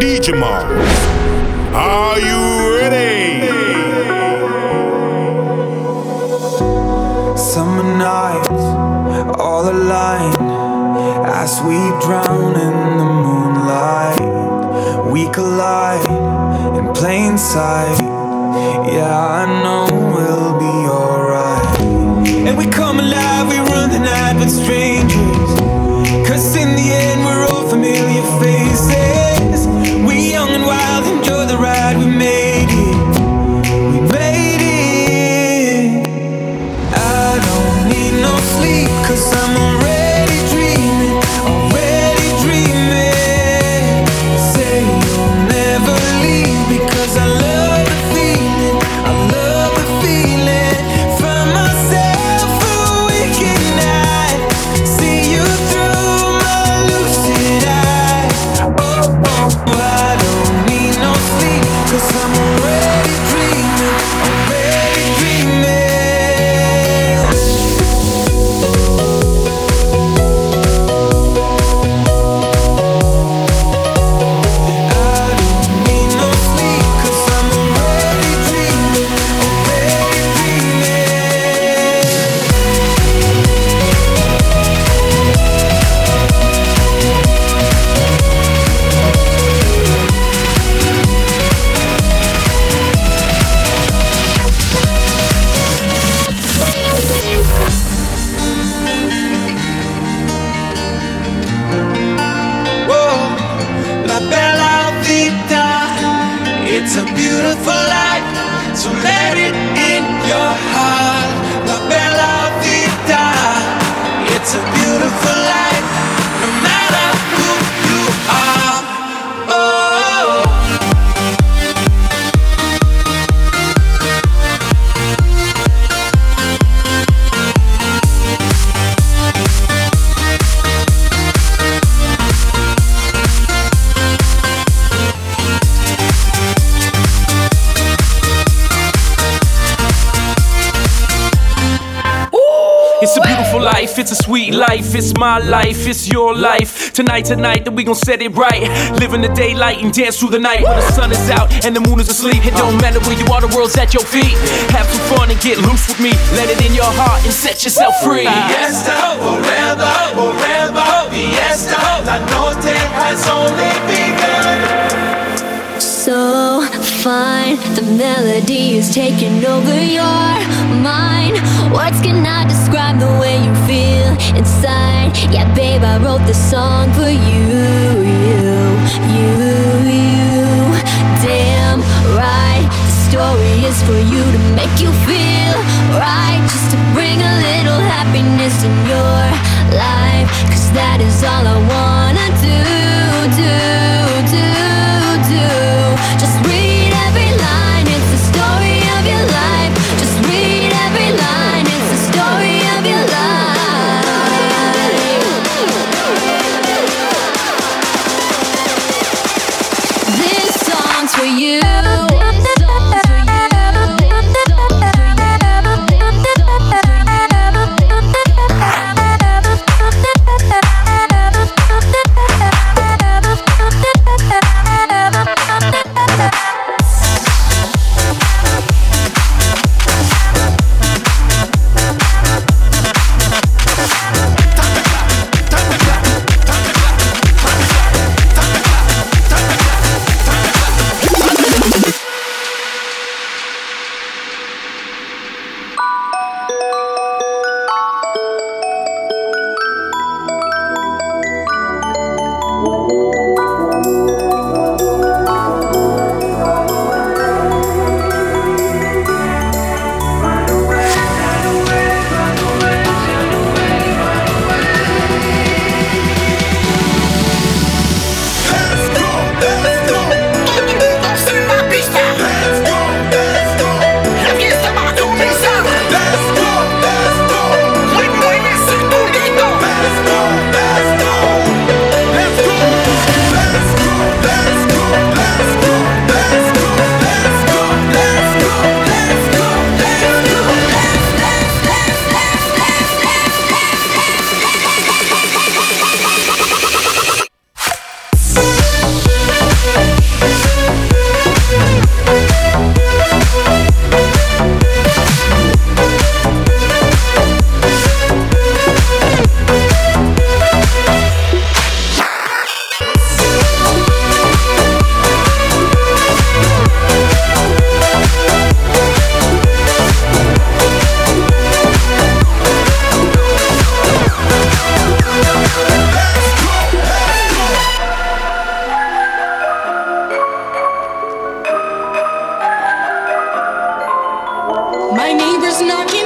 DJ Mars. Are you ready? Summer nights, all aligned as we drown in the moonlight. We collide in plain sight. Yeah, I know we'll be alright. And we come alive, we run the night with strangers. Cause in the end, we're all familiar faces. We young and wild, enjoy the ride we made life, it's my life, it's your life. Tonight, tonight, that we gon' set it right. Live in the daylight and dance through the night when the sun is out and the moon is asleep. It don't matter where you are, the world's at your feet. Have some fun and get loose with me. Let it in your heart and set yourself free. Fiesta, forever, forever, fiesta. La noche has only begun. So fine, the melody is taking over your mind. Words cannot describe the way you feel inside. Yeah, babe, I wrote this song for you, you, you, you. Damn right, the story is for you to make you feel right. Just to bring a little happiness in your life. Cause that is all I wanna do, do, do, do. Just read knocking.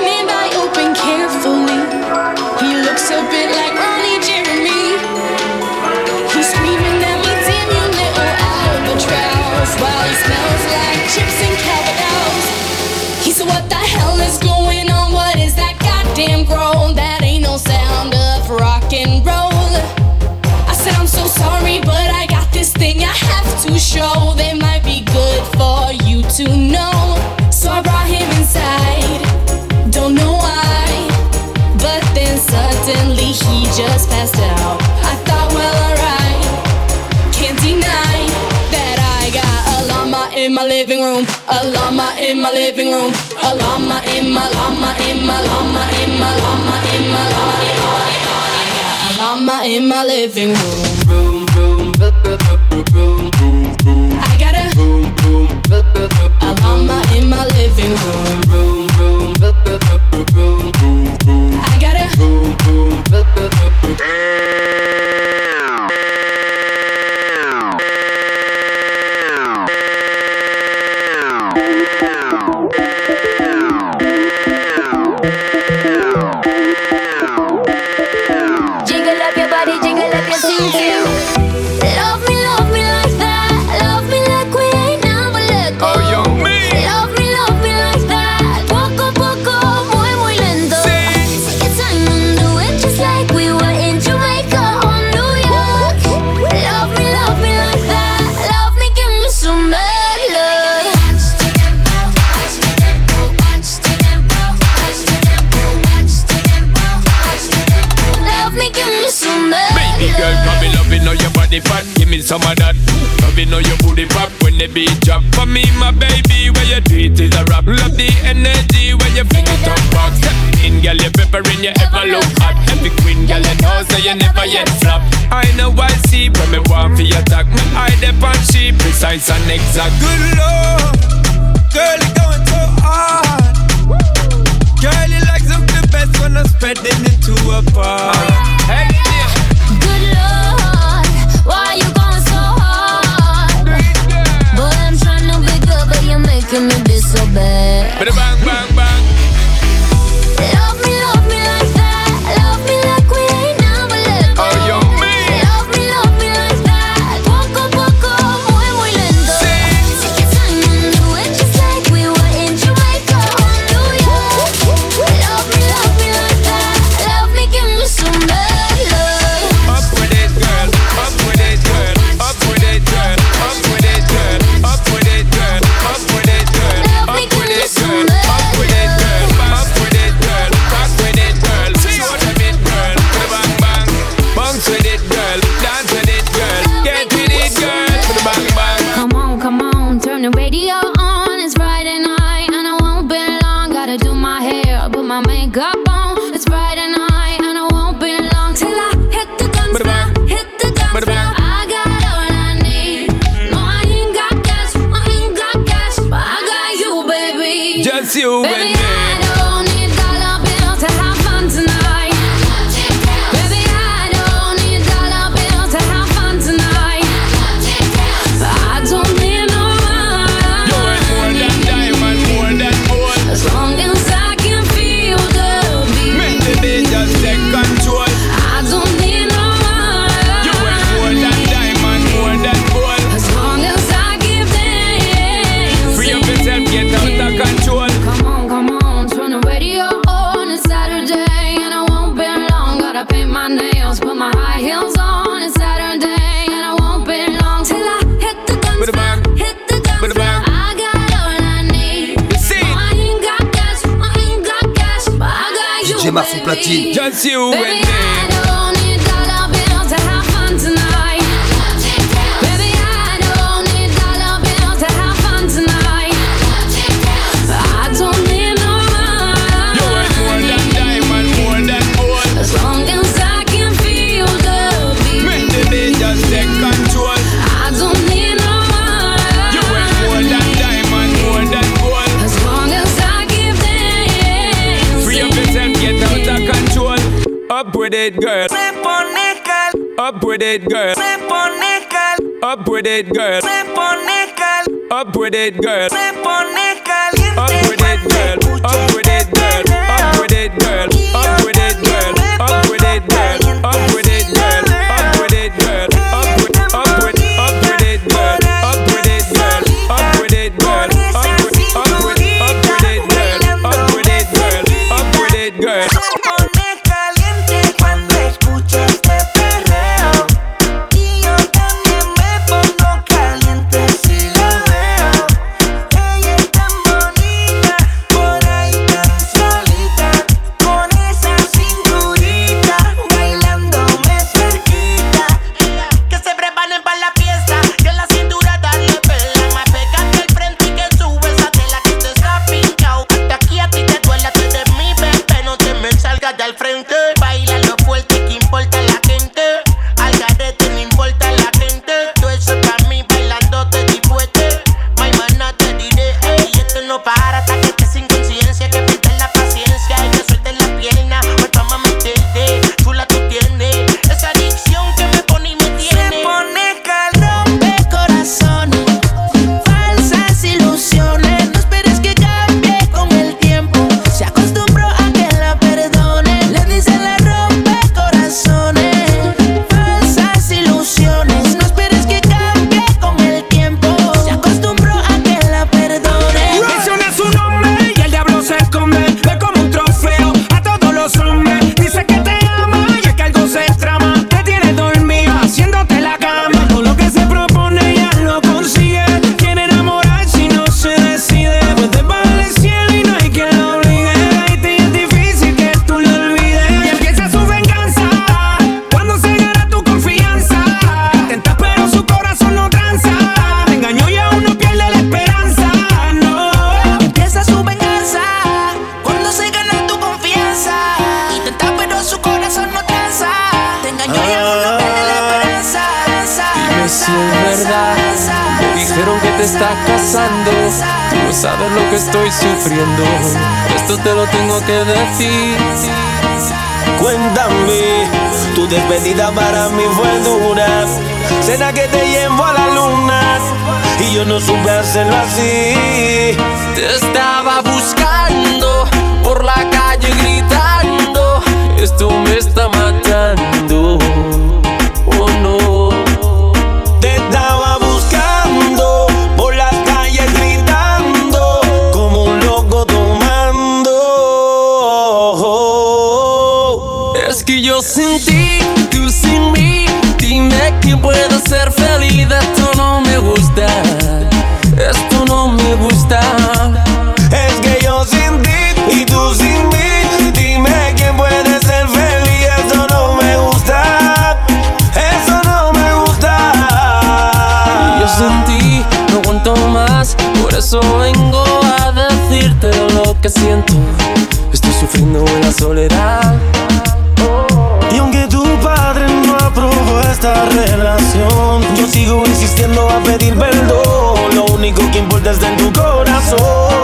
Suddenly he just passed out. I thought, well, alright, can't deny that I got a llama in my living room, a llama in my living room, a llama in my llama in my llama in my llama in my llama in my llama. I got a llama in my living room. room, room, room, room, room. I got a, llama in my living room. É... girl, come me loving on your body fat. Give me some of that. Loving all your booty pop when the beat drop. For me, my baby, where your treat is a rap. Love the energy when your finger top box. In girl, your pepper in your ever look hot. Every queen, girl, your know, so you never yet flop. I know I see, but me want for your attack. My eye the on she precise and exact. Good lord, girl, you going so hard. Girl, you like something best when I'm spreading it to a bar. Hey. que me bad. you. it, girl. Flip on girl. Up with it, girl. Flip on girl. Up with it, girl. Flip on girl. Up with it, girl. Flip on. Up with it, girl. Up with it, girl. Up with it, girl. Up with it, girl. Despedida para mí fue dura. Será que te llevo a la luna y yo no supe hacerlo así. Te estaba buscando por la calle gritando. Esto me está matando. vengo a decirte lo que siento. Estoy sufriendo en la soledad. Y aunque tu padre no aprobó esta relación, yo sigo insistiendo a pedir perdón. Lo único que importa está en tu corazón.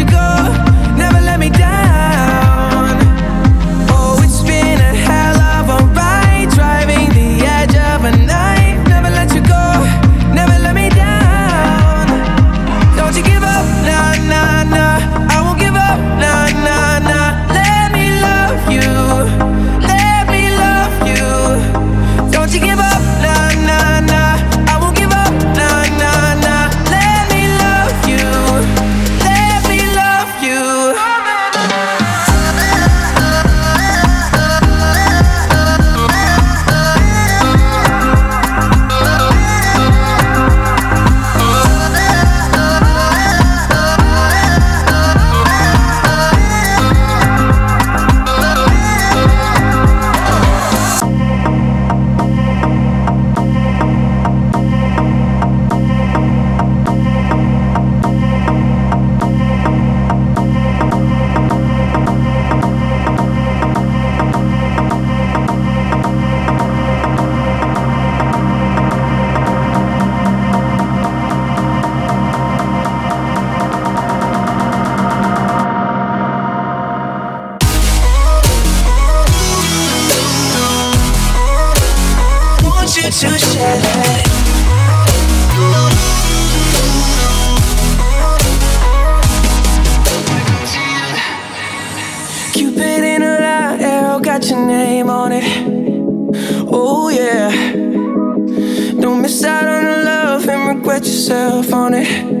yourself on it.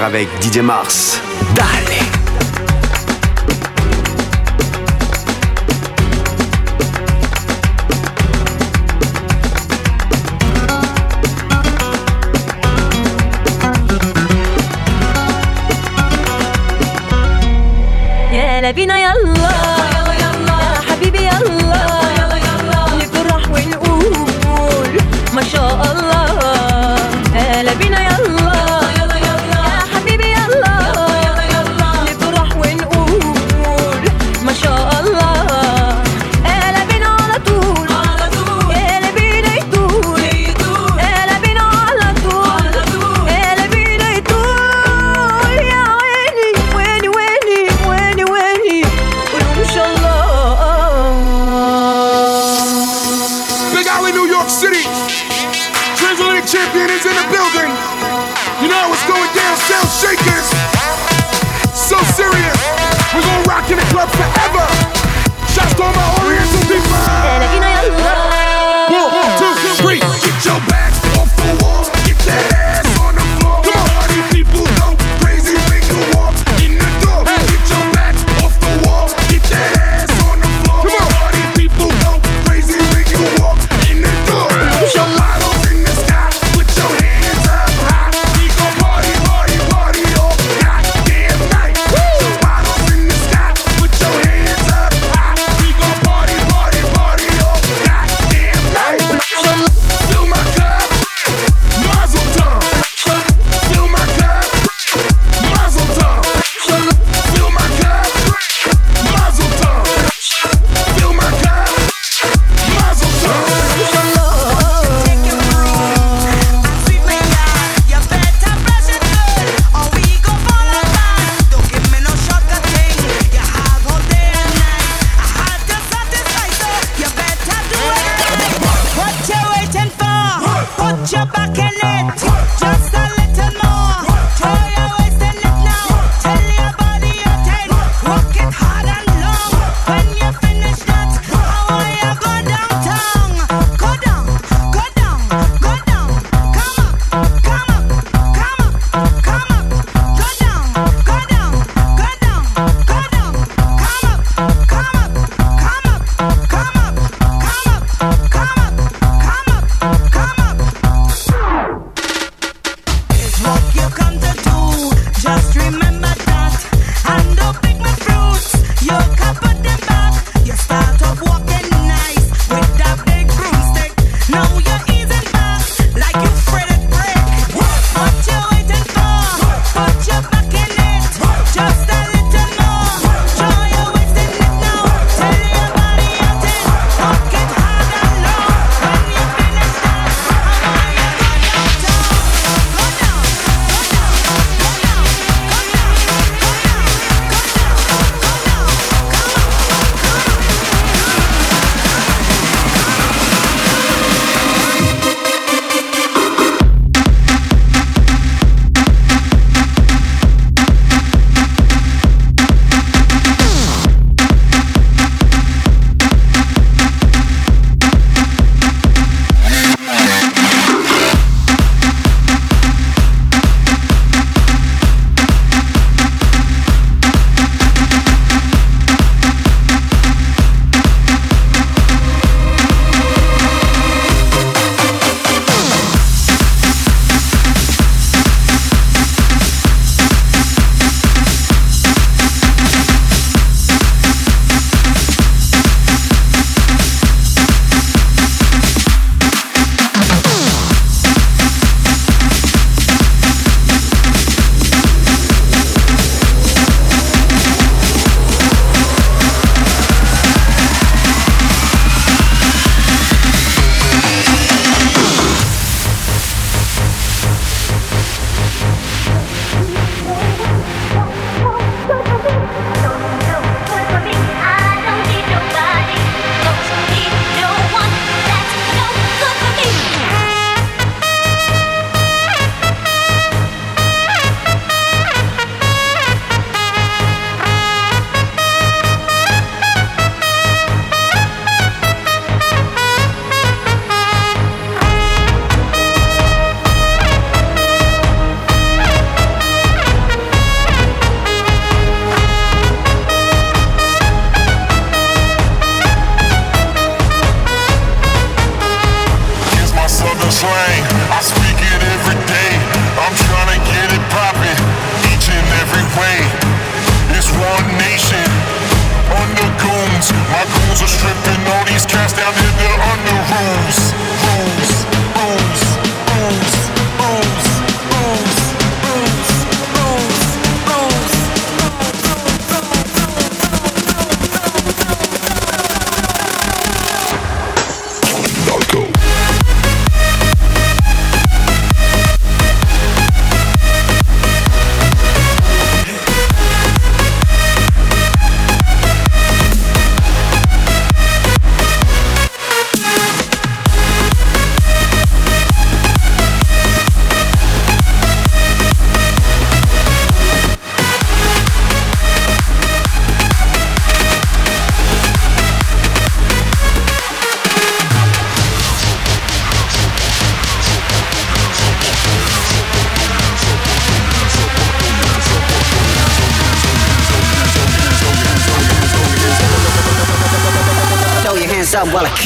Avec Didier Mars. Dale.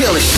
Up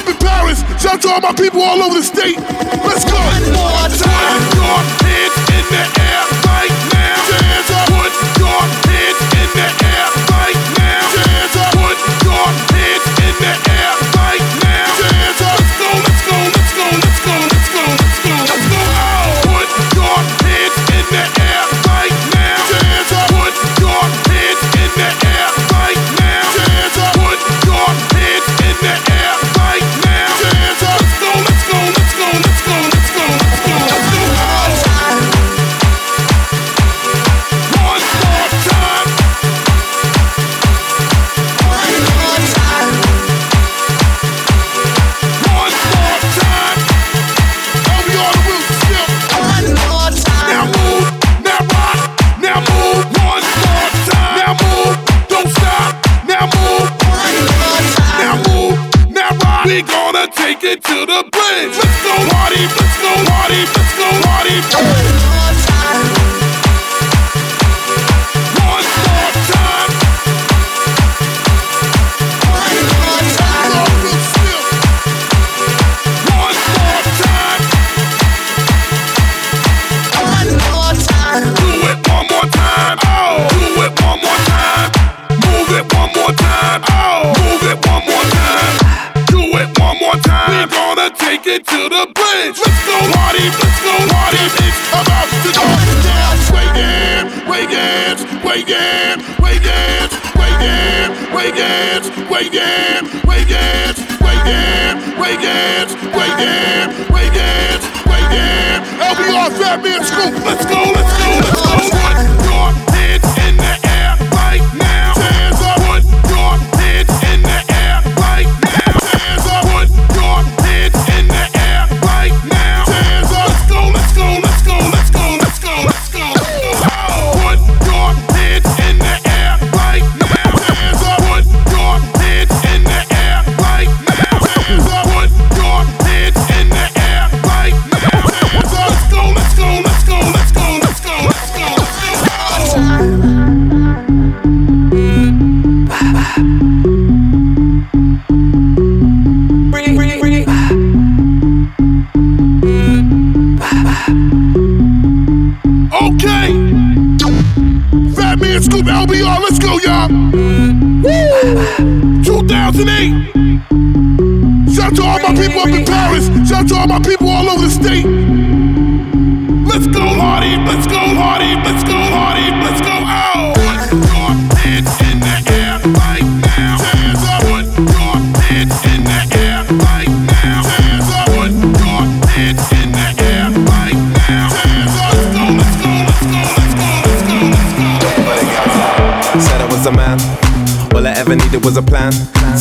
up in Paris. Shout to all my people all over the state. Let's go. One more time. Put your head in the air right now. Put your head in the air.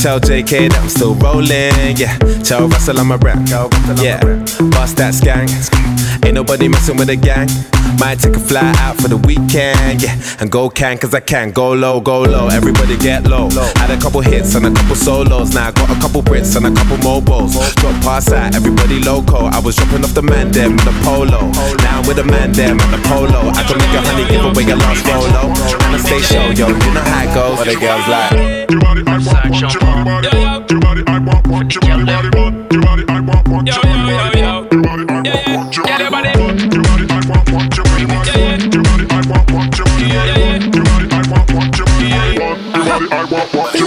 Tell JK that I'm still rolling, yeah. Tell Russell I'm a rap, yeah. Bust that skank. Ain't nobody messing with the gang. Might take a fly out for the weekend, yeah. And go can, cause I can. Go low, go low, everybody get low. Had a couple hits and a couple solos. Now I got a couple Brits and a couple mobiles. Drop pass out, everybody loco. I was dropping off the man them with a polo. Now with a man them with the polo. I can make a honey give away your last polo. And I stay show, yo, you know how it goes. What the girls like. Your body, I want, want your body, body, want. Your body, I want, want your body, body, want. Your body, I want, want your body.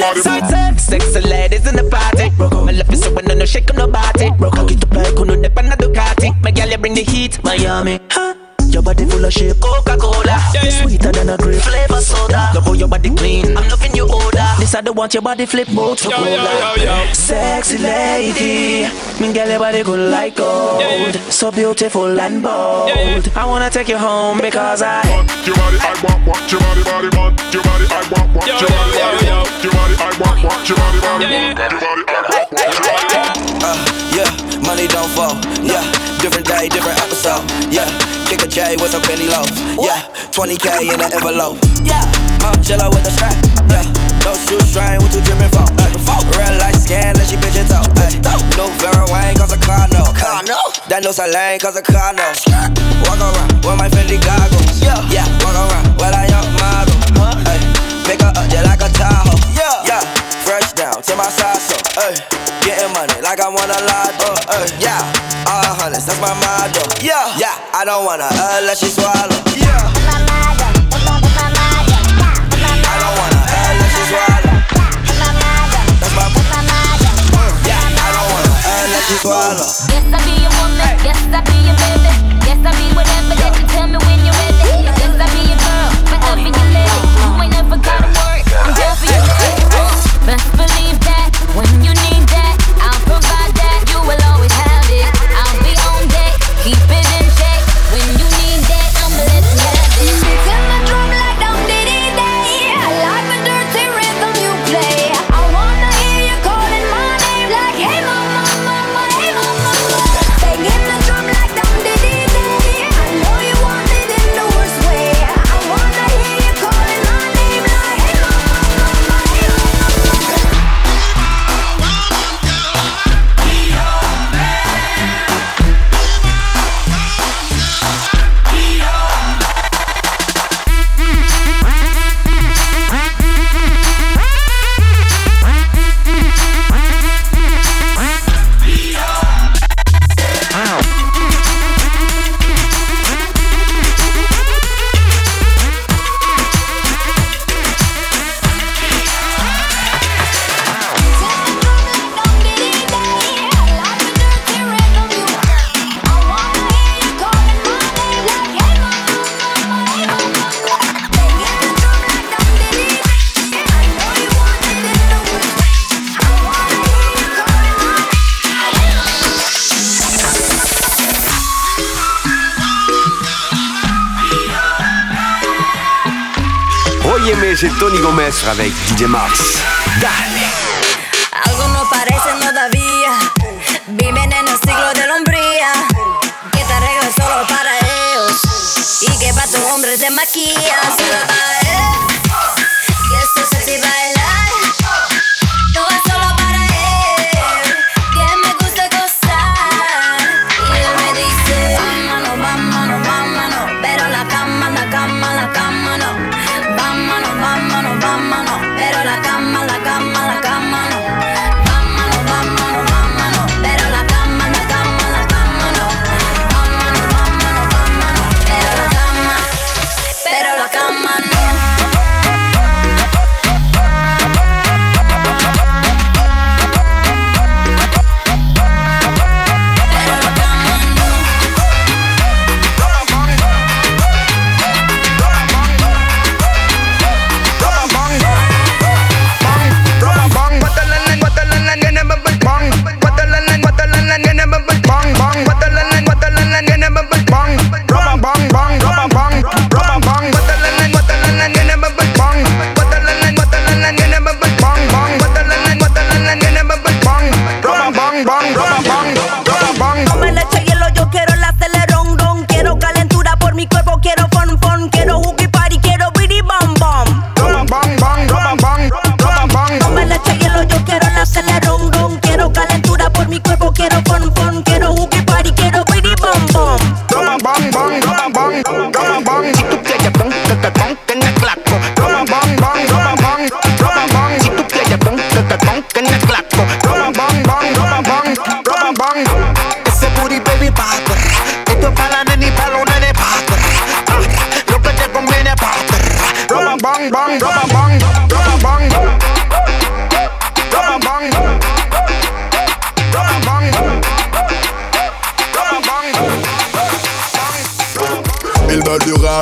Sexy ladies in the party. My love is so when I no shake on nobody. Broke, I get to play, kuno dip on a Ducati. My gal, you bring the heat, Miami. Huh? Your body full of shape, Coca-Cola. Sweeter than a grape, flavor soda. Love how your body clean, I'm loving your odor. This I don't want your body flip both for cola. Sexy lady, mean girl your body good like gold. So beautiful and bold. I wanna take you home because I want your body, I want, want your body, body, want your body, I want, want your body, body, want your body, I want, want your body, body, want your body, I want, want your body. Uh, yeah, money don't fall. Yeah, different day, different episode. Yeah, kick a J with some penny loaf. Yeah, 20k in an envelope. Yeah, I'm chillin' with the strap. Yeah, no shoestring with two dripping phone. Real light scan, let she bitch it out. No Vera Wang, cause a car no. That knows a lane, cause a car no. Walk around with my Fendi goggles. Yeah, yeah, walk around with a young model. Ay, Pick her up just like a Tahoe. Yeah, yeah, down to my side so. Ay, getting money like I want a lot. Uh, ay, yeah, all hundreds, that's my motto. Yeah, yeah, I don't wanna uh, let she swallow. Yeah. I don't wanna uh, let she swallow. Yeah. I don't wanna let she swallow. Yes, I be your woman. Yes, I be your baby. Yes, I be whatever that you tell me when you're ready. Yes, I be your girl, forever your lady. You ain't never gotta worry. I'm down for you. Best avec DJ Mars.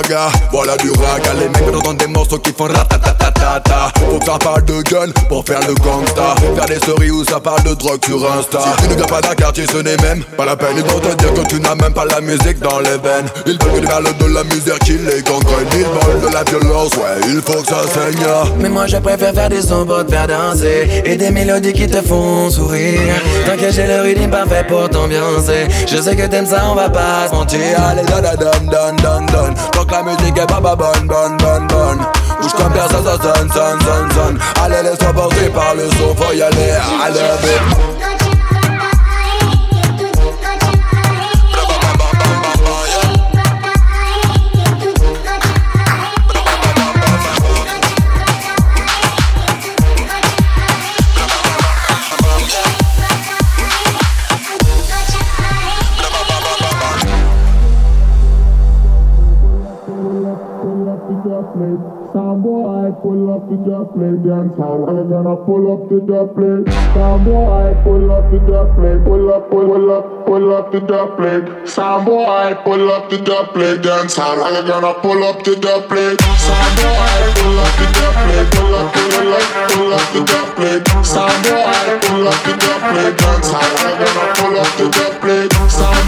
Raga. Voilà du raga, les mecs entendre des morceaux qui font ratatatata. Ça parle de gun pour faire le gangsta. Faire des stories où ça parle de drogue sur Insta. Si tu ne viens pas d'un quartier, ce n'est même pas la peine. Ils vont te dire que tu n'as même pas la musique dans les veines. Ils veulent que de la musique qui les gangrène. Ils veulent de la violence, ouais, il faut que ça saigne. Mais moi je préfère faire des sons pour te faire danser Et des mélodies qui te font sourire Tant que j'ai le rythme parfait pour t'ambiancer Je sais que t'aimes ça, on va pas se mentir Allez, dun dun dun dun Tant que la musique est pas bonne, bonne, bonne, bonne Bouge comme personne, ça sonne, sonne, sonne, sonne Allez, laisse-toi porter par le son, faut y aller, I up to the plate, dance hall. I'm gonna pull up to the plate. Some boy pull up to the plate, pull up, pull, up, pull up to the plate. Some boy pull up to the plate, dance hall. I'm gonna pull up to the plate. Some boy pull up to the plate, pull up, pull up, pull up to the plate. Some boy pull up to the plate, dance hall. I'm gonna pull up to the plate. Some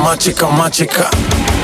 machica, machica, machica, machica.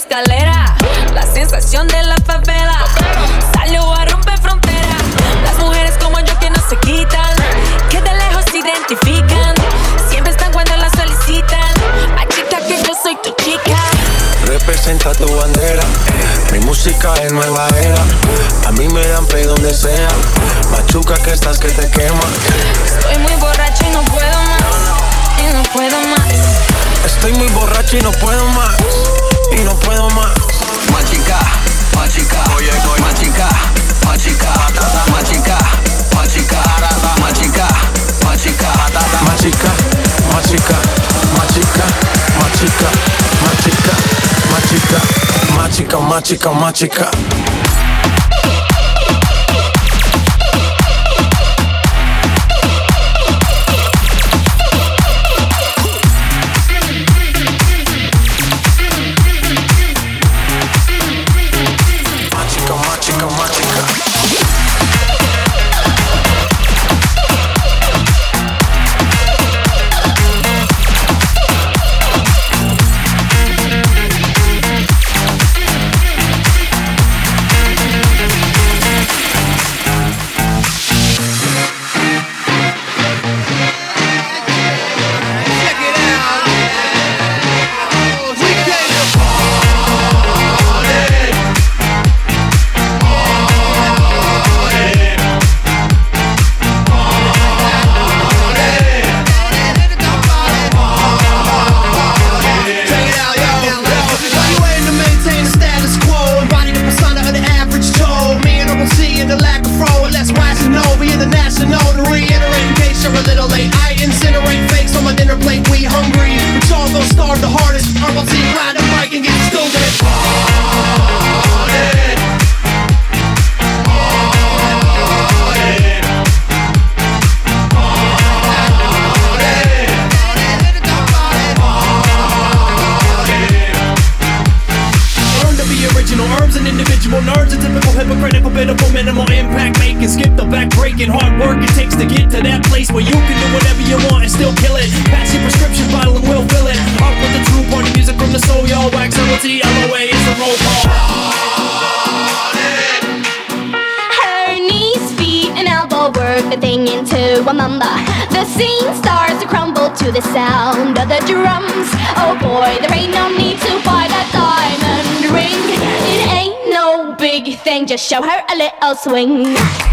escalera. La sensación de la favela. Salió a romper fronteras. Las mujeres como yo que no se quitan. Que de lejos se identifican. Siempre están cuando las solicitan. A chica que yo soy tu chica. Representa tu bandera. Mi música es nueva era. A mí me dan play donde sea. Machuca que estás que te quema. Estoy muy borracho y no puedo más. Y no puedo más. Estoy muy borracho y no puedo más y no puedo más. Machica, machica, oye, oye. machica, machica, machica, machica, machica, machica, machica, machica, machica, machica, machica, machica, machica, machica, machica. night.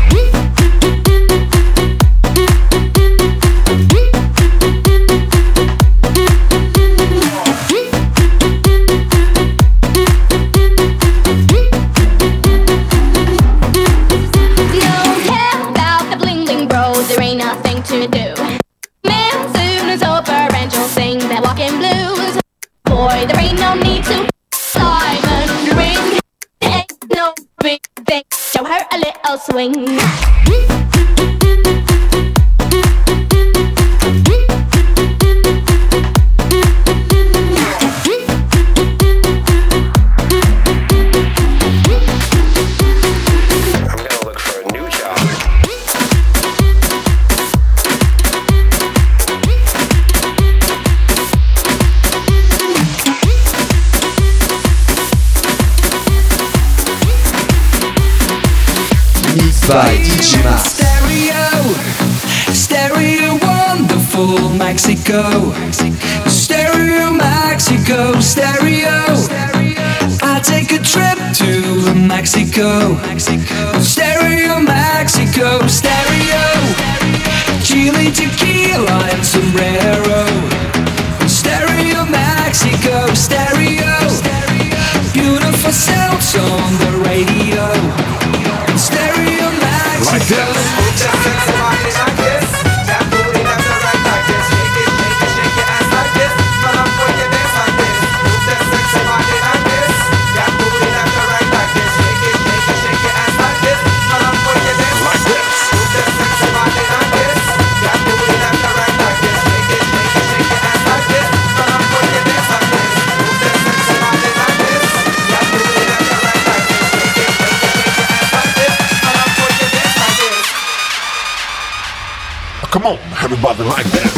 everybody like that.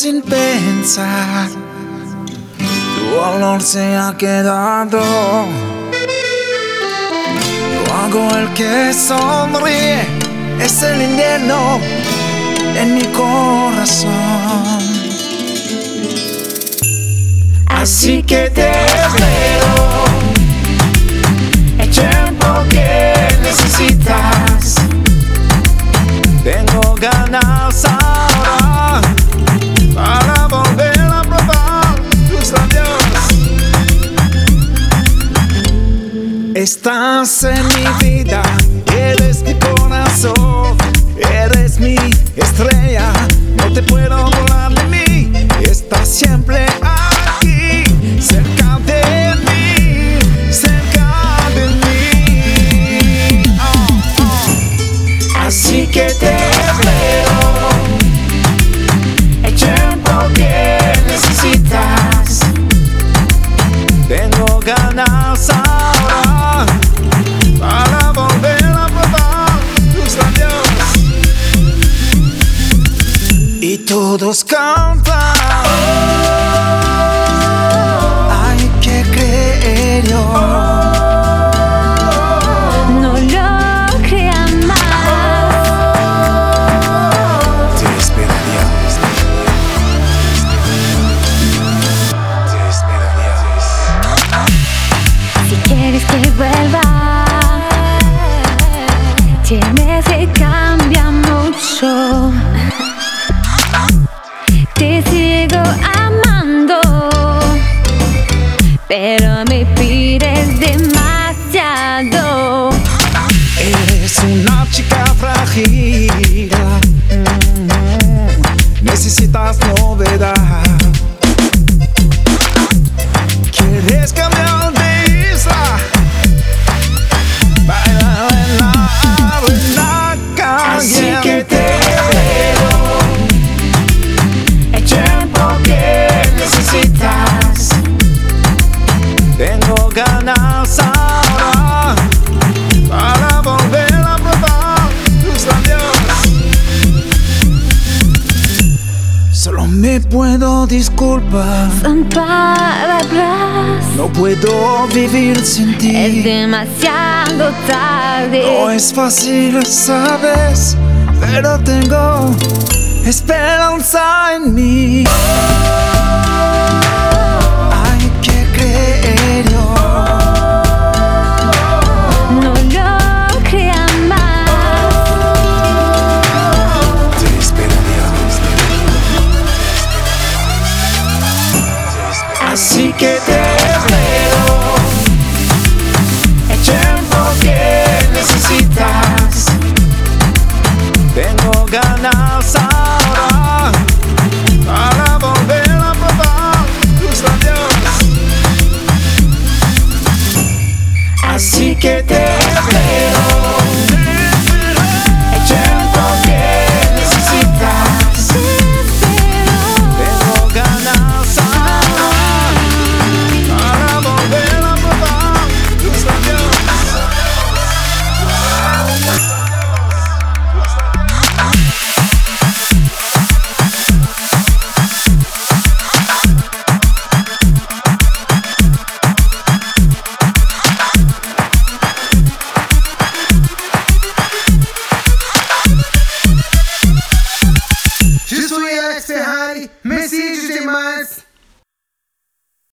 sin pensar, tu olor se ha quedado. Yo hago el que sonríe, es el invierno en mi corazón. Así que te espero. buscando Son palabras. No puedo vivir sin ti. Es demasiado tarde. No es fácil, sabes, pero tengo esperanza en mí.